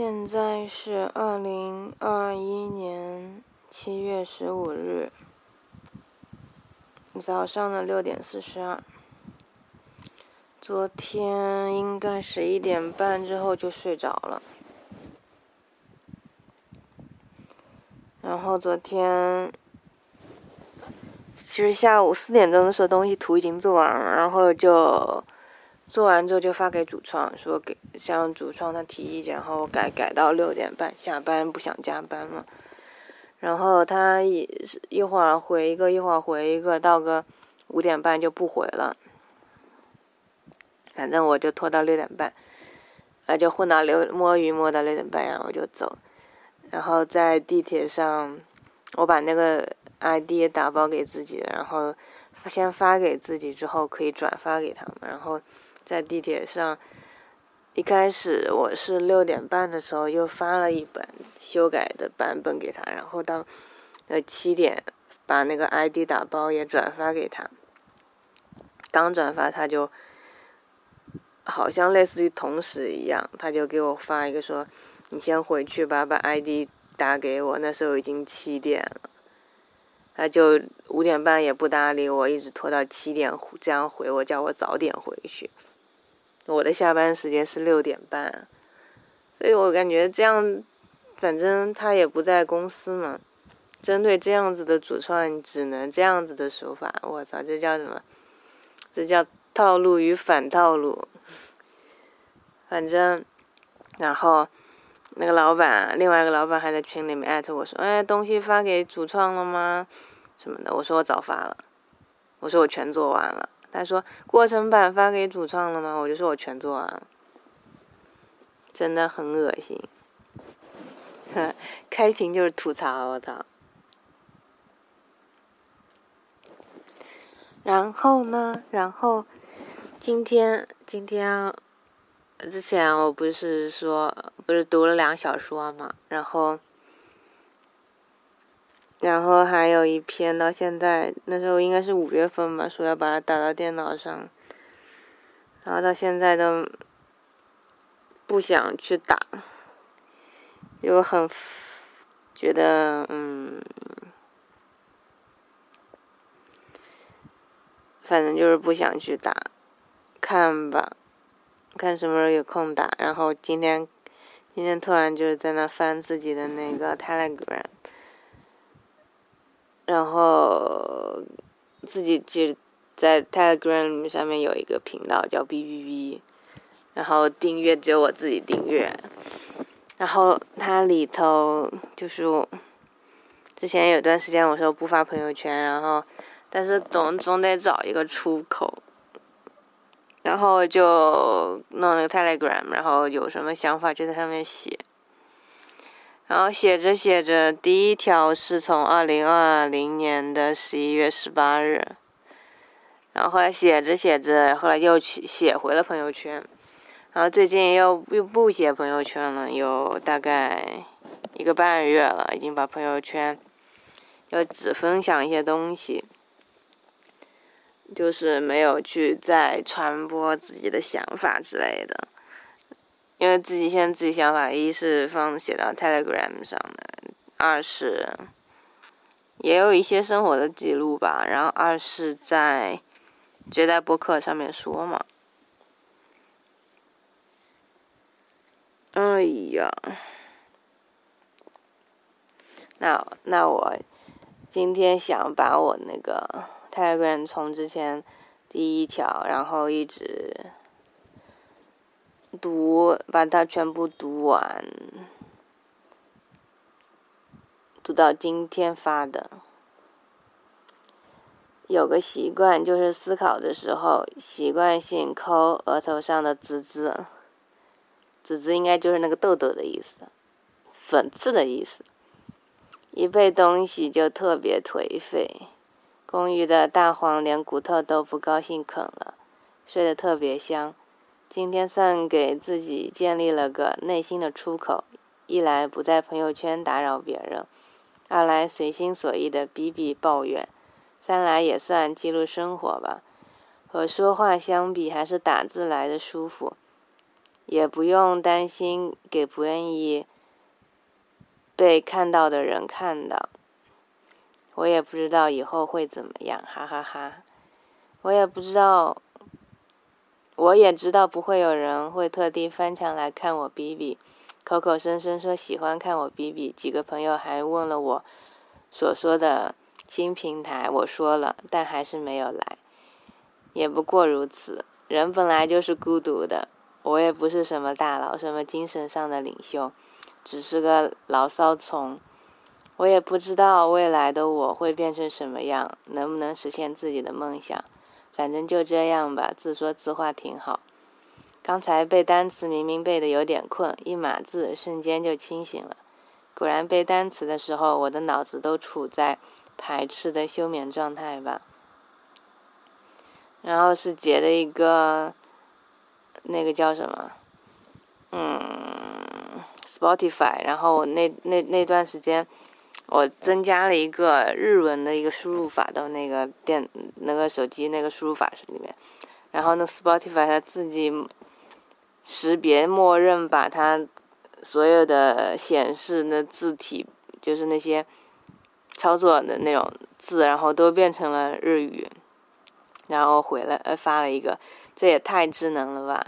现在是二零二一年七月十五日早上的六点四十二。昨天应该十一点半之后就睡着了，然后昨天其实下午四点钟的时候东西图已经做完了，然后就。做完之后就发给主创，说给向主创他提意见，然后改改到六点半下班，不想加班了。然后他一一会儿回一个，一会儿回一个，到个五点半就不回了。反正我就拖到六点半，呃，就混到六摸鱼摸到六点半，然后我就走。然后在地铁上，我把那个 ID 打包给自己，然后先发给自己，之后可以转发给他们，然后。在地铁上，一开始我是六点半的时候又发了一本修改的版本给他，然后到呃七点把那个 ID 打包也转发给他。刚转发他就好像类似于同时一样，他就给我发一个说：“你先回去吧，把 ID 打给我。”那时候已经七点了，他就五点半也不搭理我，一直拖到七点这样回我，叫我早点回去。我的下班时间是六点半，所以我感觉这样，反正他也不在公司嘛。针对这样子的主创，只能这样子的手法。我操，这叫什么？这叫套路与反套路。反正，然后那个老板，另外一个老板还在群里面艾特我说：“哎，东西发给主创了吗？什么的？”我说：“我早发了。”我说：“我全做完了。”他说：“过程版发给主创了吗？”我就说：“我全做完了。”真的很恶心，开屏就是吐槽，我操！然后呢？然后今天今天之前我不是说不是读了两小说嘛？然后。然后还有一篇到现在，那时候应该是五月份吧，说要把它打到电脑上，然后到现在都不想去打，就很觉得嗯，反正就是不想去打，看吧，看什么时候有空打。然后今天今天突然就是在那翻自己的那个 Telegram。然后自己其实，在 Telegram 上面有一个频道叫 B B B，然后订阅只有我自己订阅，然后它里头就是之前有段时间我说不发朋友圈，然后但是总总得找一个出口，然后就弄了个 Telegram，然后有什么想法就在上面写。然后写着写着，第一条是从二零二零年的十一月十八日，然后后来写着写着，后来又去写回了朋友圈，然后最近又又不写朋友圈了，有大概一个半月了，已经把朋友圈又只分享一些东西，就是没有去再传播自己的想法之类的。因为自己现在自己想法，一是放写到 Telegram 上的，二是也有一些生活的记录吧，然后二是在直接在博客上面说嘛。哎呀，那那我今天想把我那个 Telegram 从之前第一条，然后一直。读，把它全部读完，读到今天发的。有个习惯，就是思考的时候，习惯性抠额头上的滋滋”。“滋滋应该就是那个痘痘的意思，粉刺的意思。一背东西就特别颓废，公寓的大黄连骨头都不高兴啃了，睡得特别香。今天算给自己建立了个内心的出口，一来不在朋友圈打扰别人，二来随心所欲的比比抱怨，三来也算记录生活吧。和说话相比，还是打字来的舒服。也不用担心给不愿意被看到的人看到。我也不知道以后会怎么样，哈哈哈。我也不知道，我也知道不会有人会特地翻墙来看我哔哔，口口声声说喜欢看我哔哔。几个朋友还问了我所说的新平台，我说了，但还是没有来。也不过如此，人本来就是孤独的。我也不是什么大佬，什么精神上的领袖，只是个牢骚虫。我也不知道未来的我会变成什么样，能不能实现自己的梦想。反正就这样吧，自说自话挺好。刚才背单词明明背的有点困，一码字瞬间就清醒了。果然背单词的时候，我的脑子都处在排斥的休眠状态吧。然后是截的一个。那个叫什么？嗯，Spotify。然后那那那段时间，我增加了一个日文的一个输入法到那个电那个手机那个输入法里面。然后那 Spotify 它自己识别默认把它所有的显示的字体，就是那些操作的那种字，然后都变成了日语。然后回来呃发了一个。这也太智能了吧！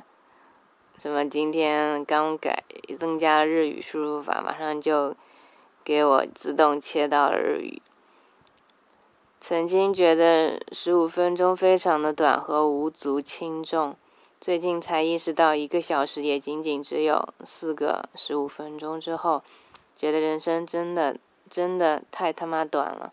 什么今天刚改增加了日语输入法，马上就给我自动切到了日语。曾经觉得十五分钟非常的短和无足轻重，最近才意识到一个小时也仅仅只有四个十五分钟。之后觉得人生真的真的太他妈短了。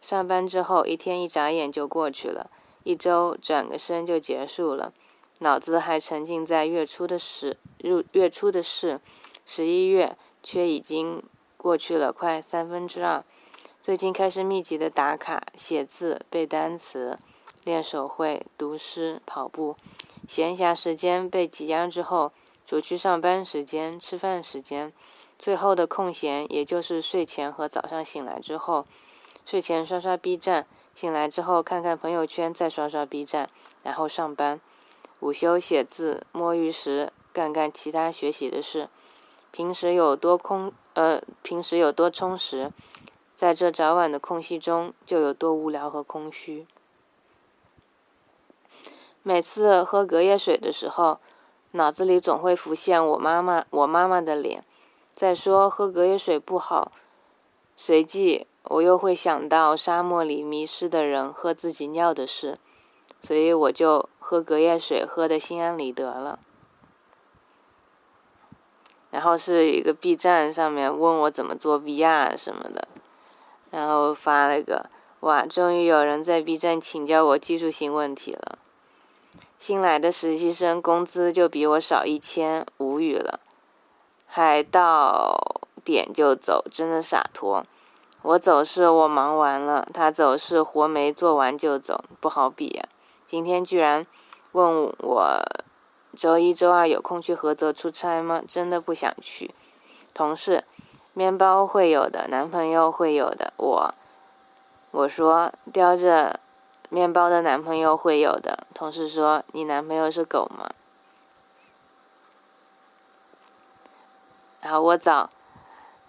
上班之后一天一眨眼就过去了。一周转个身就结束了，脑子还沉浸在月初的事，入月初的事，十一月却已经过去了快三分之二。最近开始密集的打卡、写字、背单词、练手绘、读诗、跑步。闲暇时间被挤压之后，除去上班时间、吃饭时间，最后的空闲也就是睡前和早上醒来之后。睡前刷刷 B 站。醒来之后，看看朋友圈，再刷刷 B 站，然后上班。午休写字，摸鱼时干干其他学习的事。平时有多空，呃，平时有多充实，在这早晚的空隙中，就有多无聊和空虚。每次喝隔夜水的时候，脑子里总会浮现我妈妈，我妈妈的脸，再说喝隔夜水不好。随即。我又会想到沙漠里迷失的人喝自己尿的事，所以我就喝隔夜水，喝的心安理得了。然后是一个 B 站上面问我怎么做 VR 什么的，然后发了个哇，终于有人在 B 站请教我技术性问题了。新来的实习生工资就比我少一千，无语了，还到点就走，真的洒脱。我走是我忙完了，他走是活没做完就走，不好比呀。今天居然问我周一、周二有空去菏泽出差吗？真的不想去。同事，面包会有的，男朋友会有的。我，我说叼着面包的男朋友会有的。同事说你男朋友是狗吗？然后我找，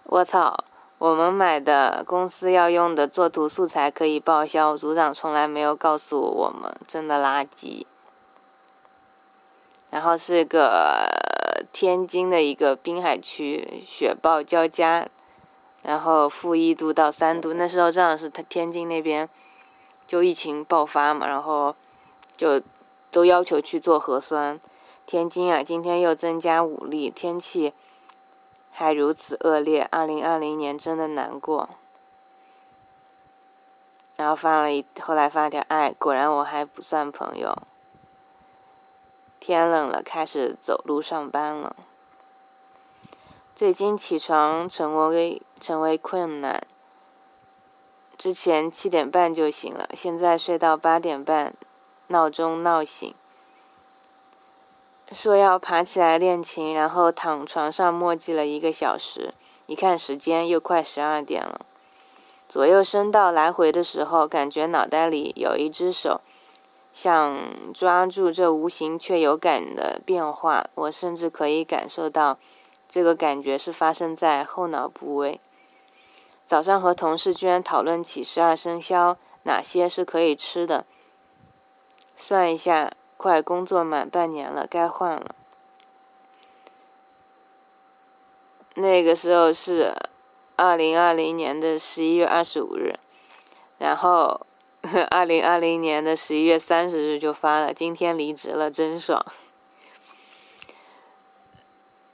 我操。我们买的公司要用的作图素材可以报销，组长从来没有告诉我们，真的垃圾。然后是个天津的一个滨海区，雪暴交加，然后负一度到三度，那时候正好是他天津那边就疫情爆发嘛，然后就都要求去做核酸。天津啊，今天又增加五例，天气。还如此恶劣，二零二零年真的难过。然后发了一，后来发了条，哎，果然我还不算朋友。天冷了，开始走路上班了。最近起床成为成为困难。之前七点半就醒了，现在睡到八点半，闹钟闹醒。说要爬起来练琴，然后躺床上墨迹了一个小时。一看时间，又快十二点了。左右声道来回的时候，感觉脑袋里有一只手想抓住这无形却有感的变化。我甚至可以感受到，这个感觉是发生在后脑部位。早上和同事居然讨论起十二生肖哪些是可以吃的。算一下，快工作满半年了，该换了。那个时候是二零二零年的十一月二十五日，然后 二零二零年的十一月三十日就发了，今天离职了，真爽。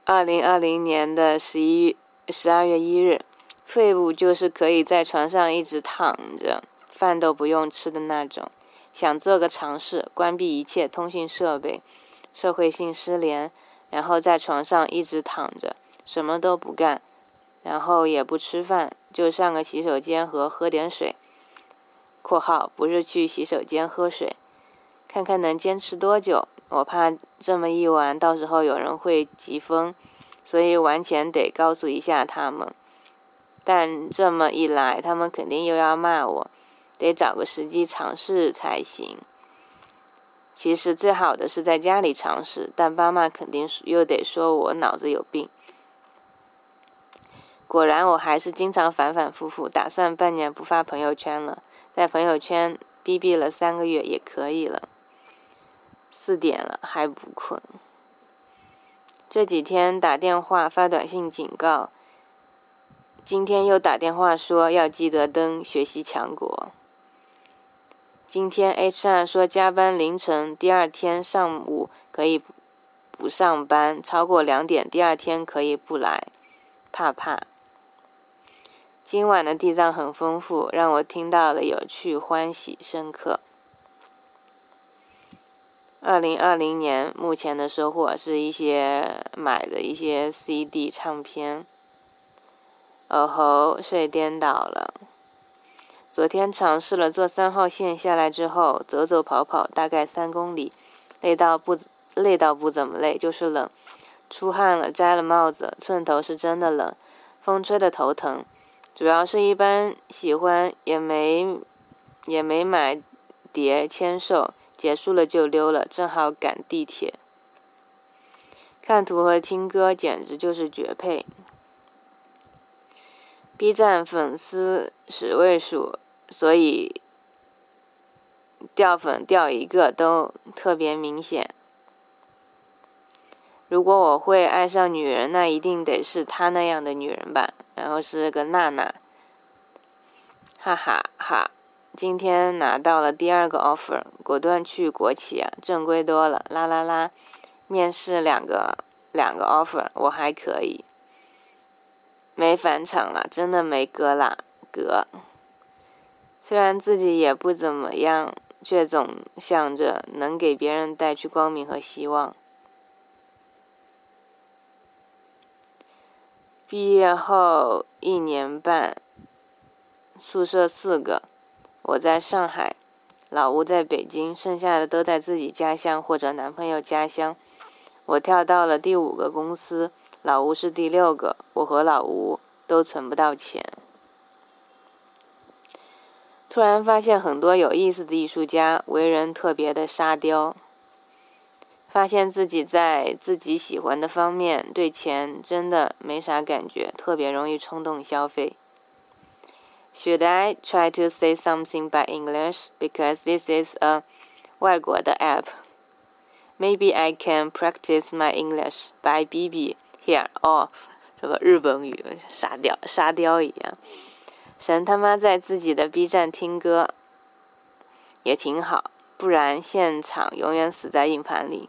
二零二零年的十一十二月一日，废物就是可以在床上一直躺着，饭都不用吃的那种。想做个尝试，关闭一切通讯设备，社会性失联，然后在床上一直躺着，什么都不干，然后也不吃饭，就上个洗手间和喝点水。（括号不是去洗手间喝水），看看能坚持多久。我怕这么一玩，到时候有人会急疯，所以完全得告诉一下他们。但这么一来，他们肯定又要骂我。得找个时机尝试才行。其实最好的是在家里尝试，但爸妈肯定又得说我脑子有病。果然，我还是经常反反复复，打算半年不发朋友圈了，在朋友圈逼逼了三个月也可以了。四点了还不困。这几天打电话发短信警告，今天又打电话说要记得登学习强国。今天 HR 说加班凌晨，第二天上午可以不上班，超过两点第二天可以不来，怕怕。今晚的地藏很丰富，让我听到了有趣、欢喜、深刻。二零二零年目前的收获是一些买的一些 CD 唱片。哦吼，睡颠倒了。昨天尝试了坐三号线下来之后，走走跑跑，大概三公里，累到不累到不怎么累，就是冷，出汗了，摘了帽子，寸头是真的冷，风吹的头疼，主要是一般喜欢也没也没买碟签售，结束了就溜了，正好赶地铁，看图和听歌简直就是绝配。B 站粉丝十位数。所以掉粉掉一个都特别明显。如果我会爱上女人，那一定得是她那样的女人吧。然后是个娜娜，哈哈哈！今天拿到了第二个 offer，果断去国企啊，正规多了。啦啦啦！面试两个两个 offer，我还可以。没返场了，真的没歌啦，歌。虽然自己也不怎么样，却总想着能给别人带去光明和希望。毕业后一年半，宿舍四个，我在上海，老吴在北京，剩下的都在自己家乡或者男朋友家乡。我跳到了第五个公司，老吴是第六个，我和老吴都存不到钱。突然发现很多有意思的艺术家为人特别的沙雕。发现自己在自己喜欢的方面对钱真的没啥感觉，特别容易冲动消费。Should I try to say something by English because this is a 外国的 app? Maybe I can practice my English by BB here. 哦，什么日本语，沙雕沙雕一样。神他妈在自己的 B 站听歌，也挺好，不然现场永远死在硬盘里。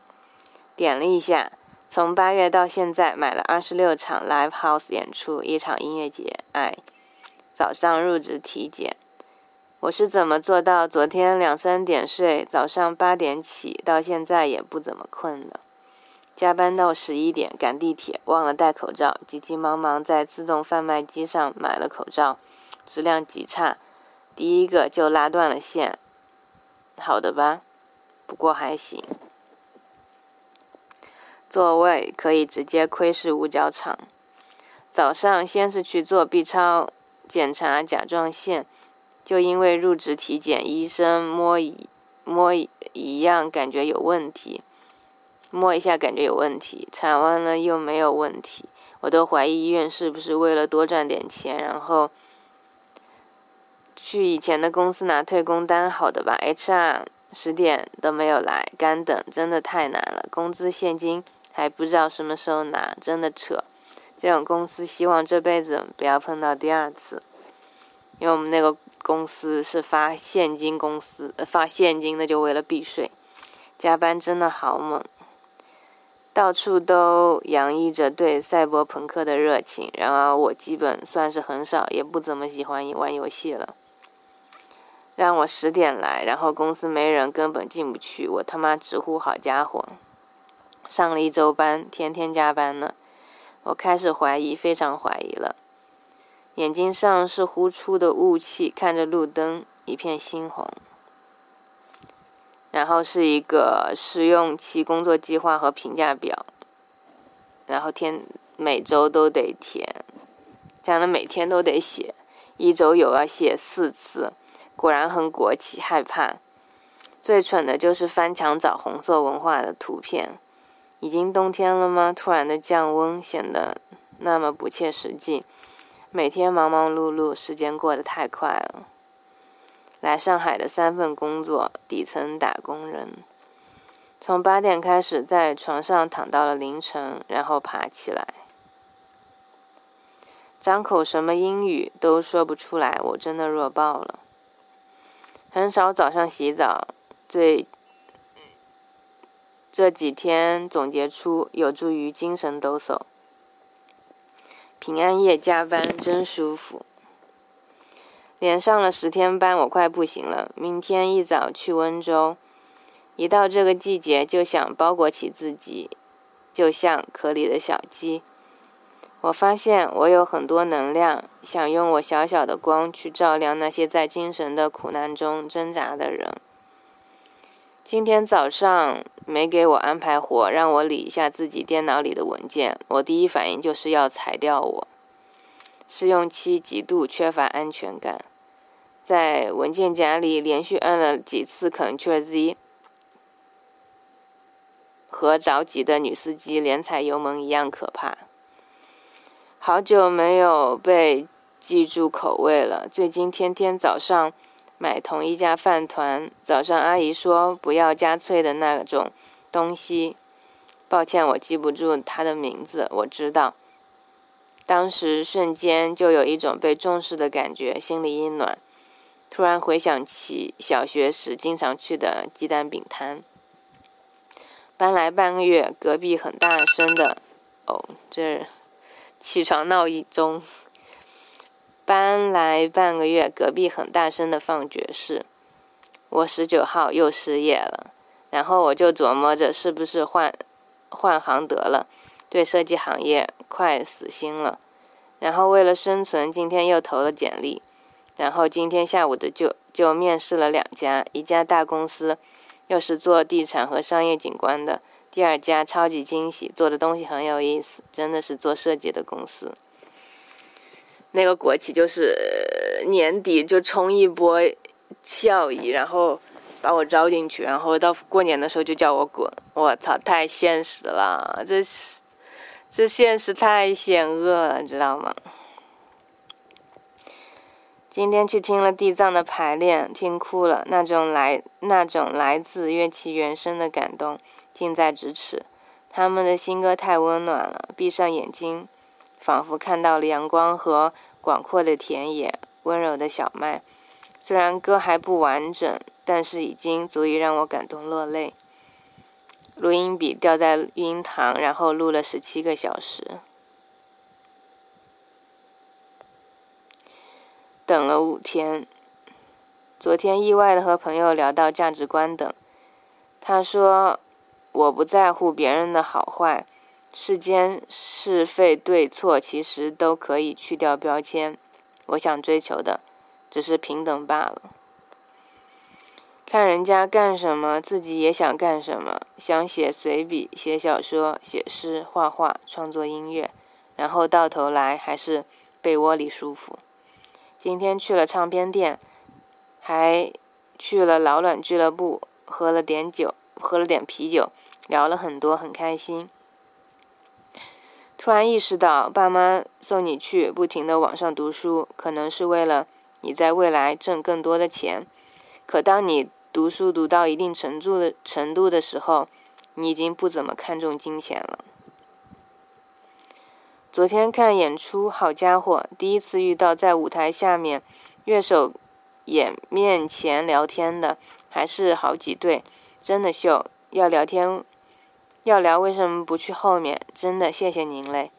点了一下，从八月到现在买了二十六场 live house 演出，一场音乐节。哎，早上入职体检，我是怎么做到昨天两三点睡，早上八点起，到现在也不怎么困的？加班到十一点，赶地铁，忘了戴口罩，急急忙忙在自动贩卖机上买了口罩。质量极差，第一个就拉断了线。好的吧，不过还行。座位可以直接窥视五角场。早上先是去做 B 超检查甲状腺，就因为入职体检，医生摸一摸一样感觉有问题，摸一下感觉有问题，查完了又没有问题，我都怀疑医院是不是为了多赚点钱，然后去以前的公司拿退工单，好的吧？HR 十点都没有来，干等，真的太难了，工资现金还不知道什么时候拿，真的扯。这种公司希望这辈子不要碰到第二次，因为我们那个公司是发现金公司，发现金的就为了避税，加班真的好猛，到处都洋溢着对赛博朋克的热情。然而我基本算是很少，也不怎么喜欢玩游戏了。让我十点来，然后公司没人，根本进不去，我他妈直呼好家伙，上了一周班，天天加班呢。我开始怀疑，非常怀疑了。眼睛上是呼出的雾气，看着路灯一片猩红。然后是一个试用期工作计划和评价表，然后天每周都得填，讲的每天都得写，一周有要写四次，果然很国企，害怕。最蠢的就是翻墙找红色文化的图片。已经冬天了吗？突然的降温显得那么不切实际。每天忙忙碌碌，时间过得太快了。来上海的三份工作，底层打工人，从八点开始在床上躺到了凌晨，然后爬起来，张口什么英语都说不出来，我真的弱爆了。很少早上洗澡，最。这几天总结出有助于精神抖擞。平安夜加班真舒服。连上了十天班，我快不行了。明天一早去温州，一到这个季节就想包裹起自己，就像壳里的小鸡。我发现我有很多能量，想用我小小的光去照亮那些在精神的苦难中挣扎的人。今天早上没给我安排活，让我理一下自己电脑里的文件。我第一反应就是要裁掉我。试用期极度缺乏安全感，在文件夹里连续按了几次 Ctrl Z，和着急的女司机连踩油门一样可怕。好久没有被记住口味了，最近天天早上。买同一家饭团，早上阿姨说不要加脆的那种东西。抱歉，我记不住他的名字。我知道，当时瞬间就有一种被重视的感觉，心里一暖。突然回想起小学时经常去的鸡蛋饼摊。搬来半个月，隔壁很大声的，哦，这起床闹钟。搬来半个月，隔壁很大声的放爵士。我十九号又失业了，然后我就琢磨着是不是换换行得了，对设计行业快死心了。然后为了生存，今天又投了简历，然后今天下午的就就面试了两家，一家大公司，又是做地产和商业景观的；第二家超级惊喜，做的东西很有意思，真的是做设计的公司。那个国企就是年底就冲一波效益，然后把我招进去，然后到过年的时候就叫我滚。我操，太现实了，这是这现实太险恶了，知道吗？今天去听了地藏的排练，听哭了，那种来那种来自乐器原声的感动近在咫尺。他们的新歌太温暖了，闭上眼睛。仿佛看到了阳光和广阔的田野，温柔的小麦。虽然歌还不完整，但是已经足以让我感动落泪。录音笔掉在录音堂，然后录了十七个小时，等了五天。昨天意外的和朋友聊到价值观等，他说：“我不在乎别人的好坏。”世间是非对错，其实都可以去掉标签。我想追求的，只是平等罢了。看人家干什么，自己也想干什么。想写随笔、写小说、写诗、画画、创作音乐，然后到头来还是被窝里舒服。今天去了唱片店，还去了老卵俱乐部，喝了点酒，喝了点啤酒，聊了很多，很开心。突然意识到，爸妈送你去不停的网上读书，可能是为了你在未来挣更多的钱。可当你读书读到一定程度的程度的时候，你已经不怎么看重金钱了。昨天看演出，好家伙，第一次遇到在舞台下面，乐手演面前聊天的，还是好几对，真的秀。要聊天，要聊为什么不去后面？真的谢谢您嘞。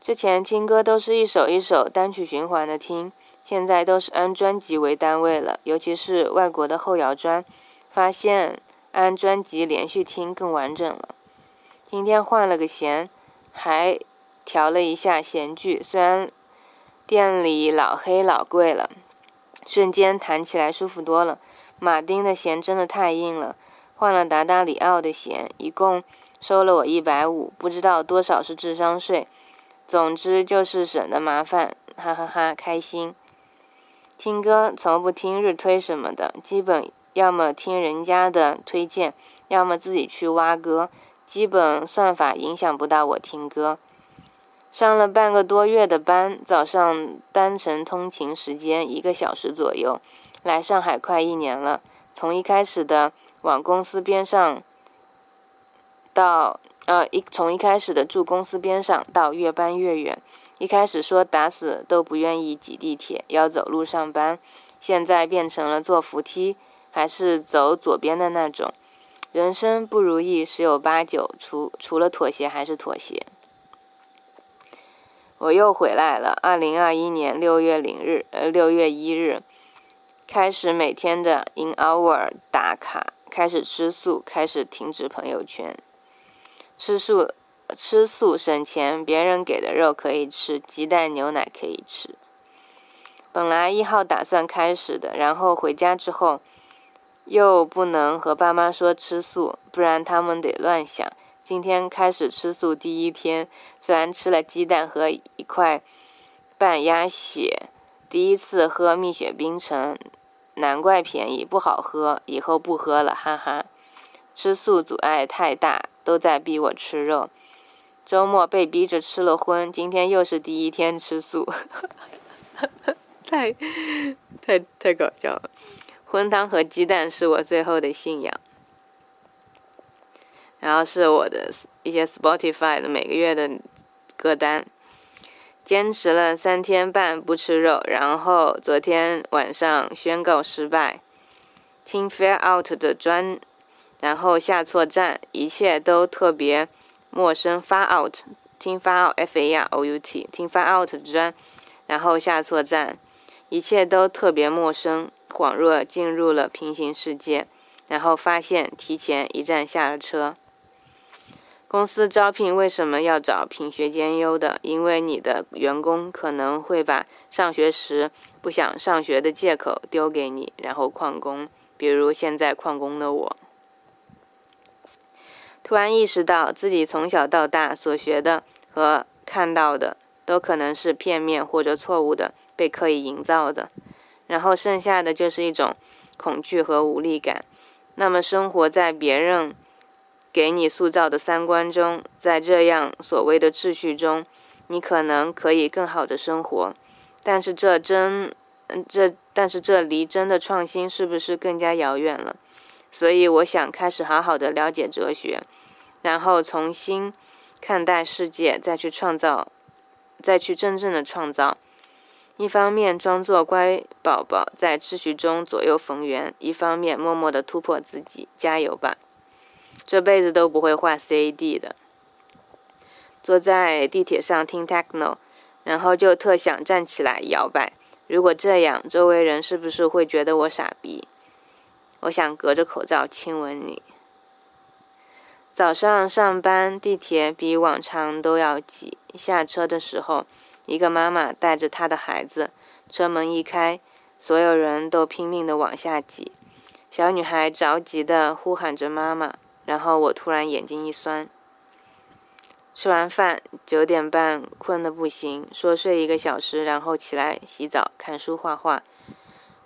之前听歌都是一首一首单曲循环的听，现在都是按专辑为单位了，尤其是外国的后摇专，发现按专辑连续听更完整了。今天换了个弦，还。调了一下弦距，虽然店里老黑老贵了，瞬间弹起来舒服多了。马丁的弦真的太硬了，换了达达里奥的弦，一共收了我一百五，不知道多少是智商税。总之就是省得麻烦，哈哈哈，开心。听歌从不听日推什么的，基本要么听人家的推荐，要么自己去挖歌，基本算法影响不到我听歌。上了半个多月的班，早上单程通勤时间一个小时左右。来上海快一年了，从一开始的往公司边上，到呃一从一开始的住公司边上到越搬越远。一开始说打死都不愿意挤地铁，要走路上班，现在变成了坐扶梯，还是走左边的那种。人生不如意十有八九，除除了妥协还是妥协。我又回来了。二零二一年六月零日，呃，六月一日，开始每天的 in hour 打卡，开始吃素，开始停止朋友圈。吃素，吃素省钱，别人给的肉可以吃，鸡蛋牛奶可以吃。本来一号打算开始的，然后回家之后，又不能和爸妈说吃素，不然他们得乱想。今天开始吃素第一天，虽然吃了鸡蛋和一块半鸭血，第一次喝蜜雪冰城，难怪便宜，不好喝，以后不喝了，哈哈。吃素阻碍太大，都在逼我吃肉。周末被逼着吃了荤，今天又是第一天吃素，太太太搞笑了。荤汤和鸡蛋是我最后的信仰。然后是我的一些 Spotify 的每个月的歌单，坚持了三天半不吃肉，然后昨天晚上宣告失败，听 f a i r Out 的专，然后下错站，一切都特别陌生。Far Out 听 Far Out F A R O U T 听 Far Out 的专，然后下错站，一切都特别陌生，恍若进入了平行世界，然后发现提前一站下了车。公司招聘为什么要找品学兼优的？因为你的员工可能会把上学时不想上学的借口丢给你，然后旷工。比如现在旷工的我，突然意识到自己从小到大所学的和看到的都可能是片面或者错误的，被刻意营造的。然后剩下的就是一种恐惧和无力感。那么生活在别人。给你塑造的三观中，在这样所谓的秩序中，你可能可以更好的生活，但是这真，嗯，这但是这离真的创新是不是更加遥远了？所以我想开始好好的了解哲学，然后重新看待世界，再去创造，再去真正的创造。一方面装作乖宝宝在秩序中左右逢源，一方面默默的突破自己，加油吧！这辈子都不会画 CAD 的。坐在地铁上听 techno，然后就特想站起来摇摆。如果这样，周围人是不是会觉得我傻逼？我想隔着口罩亲吻你。早上上班，地铁比往常都要挤。下车的时候，一个妈妈带着她的孩子，车门一开，所有人都拼命的往下挤。小女孩着急的呼喊着妈妈。然后我突然眼睛一酸。吃完饭九点半，困得不行，说睡一个小时，然后起来洗澡、看书、画画。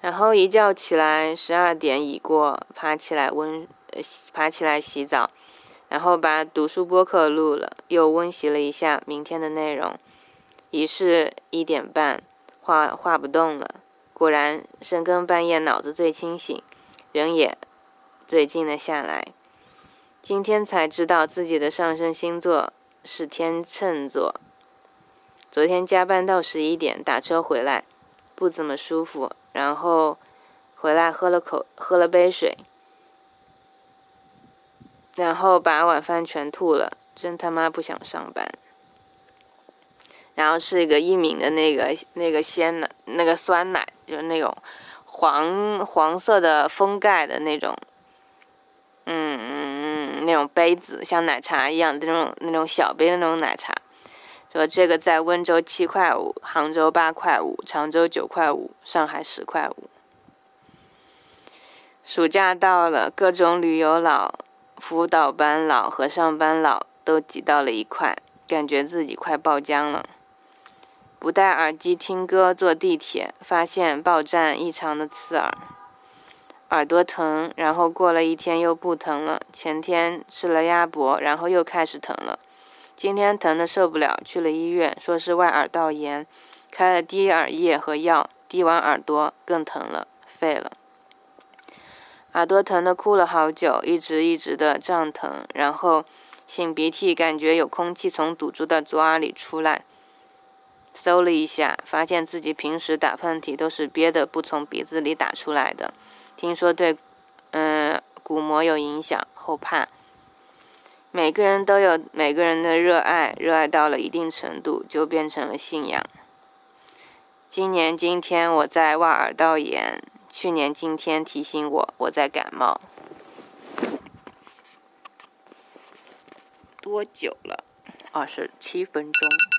然后一觉起来，十二点已过，爬起来温，呃爬起来洗澡，然后把读书播客录了，又温习了一下明天的内容。已是一点半，画画不动了。果然深更半夜，脑子最清醒，人也最静了下来。今天才知道自己的上升星座是天秤座。昨天加班到十一点，打车回来，不怎么舒服。然后回来喝了口喝了杯水，然后把晚饭全吐了，真他妈不想上班。然后是一个一抿的那个那个鲜奶，那个酸奶，就是那种黄黄色的封盖的那种，嗯嗯，那种杯子像奶茶一样的那种那种小杯的那种奶茶。说这个在温州七块五，杭州八块五，常州九块五，上海十块五。暑假到了，各种旅游佬、辅导班佬和上班佬都挤到了一块，感觉自己快爆浆了。不戴耳机听歌坐地铁，发现报站异常的刺耳，耳朵疼，然后过了一天又不疼了。前天吃了鸭脖，然后又开始疼了。今天疼的受不了，去了医院，说是外耳道炎，开了滴耳液和药，滴完耳朵更疼了，废了。耳朵疼的哭了好久，一直一直的胀疼，然后擤鼻涕，感觉有空气从堵住的左耳里出来。搜了一下，发现自己平时打喷嚏都是憋的，不从鼻子里打出来的。听说对，嗯，鼓膜有影响，后怕。每个人都有每个人的热爱，热爱到了一定程度就变成了信仰。今年今天我在挖耳道炎，去年今天提醒我我在感冒。多久了？二十七分钟。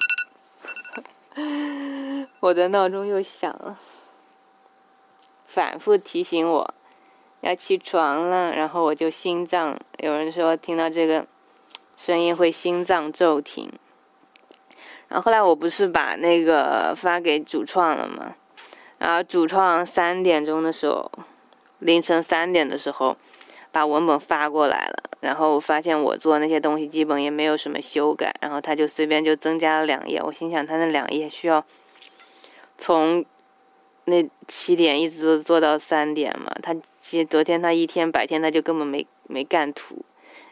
我的闹钟又响了，反复提醒我要起床了，然后我就心脏，有人说听到这个。声音会心脏骤停，然后后来我不是把那个发给主创了吗？然后主创三点钟的时候，凌晨三点的时候，把文本发过来了。然后我发现我做那些东西基本也没有什么修改，然后他就随便就增加了两页。我心想他那两页需要从那七点一直做做到三点嘛？他其实昨天他一天白天他就根本没没干图。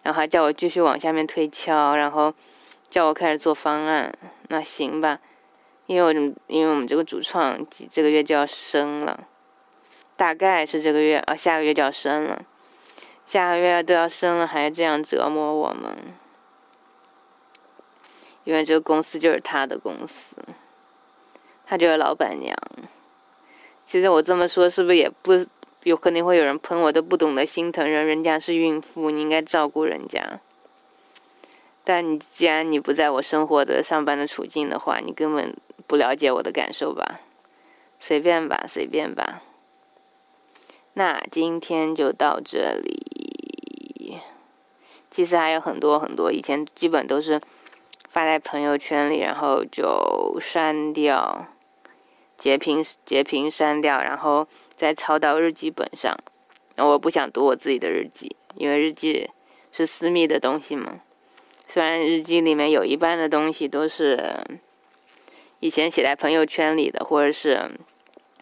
然后还叫我继续往下面推敲，然后叫我开始做方案。那行吧，因为我因为我们这个主创这个月就要升了，大概是这个月啊，下个月就要升了，下个月都要生了，还这样折磨我们。因为这个公司就是他的公司，他就是老板娘。其实我这么说是不是也不？有肯定会有人喷我，都不懂得心疼人，人家是孕妇，你应该照顾人家。但你既然你不在我生活的上班的处境的话，你根本不了解我的感受吧？随便吧，随便吧。那今天就到这里。其实还有很多很多，以前基本都是发在朋友圈里，然后就删掉。截屏截屏删掉，然后再抄到日记本上。我不想读我自己的日记，因为日记是私密的东西嘛。虽然日记里面有一半的东西都是以前写在朋友圈里的，或者是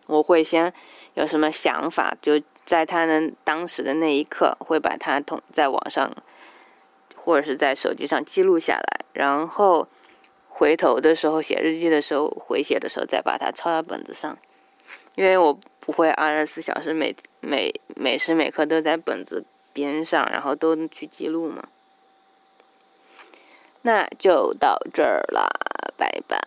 我会先有什么想法，就在他的当时的那一刻会把它通在网上，或者是在手机上记录下来，然后。回头的时候写日记的时候，回写的时候再把它抄到本子上，因为我不会二十四小时每每每时每刻都在本子边上，然后都去记录嘛。那就到这儿啦，拜拜。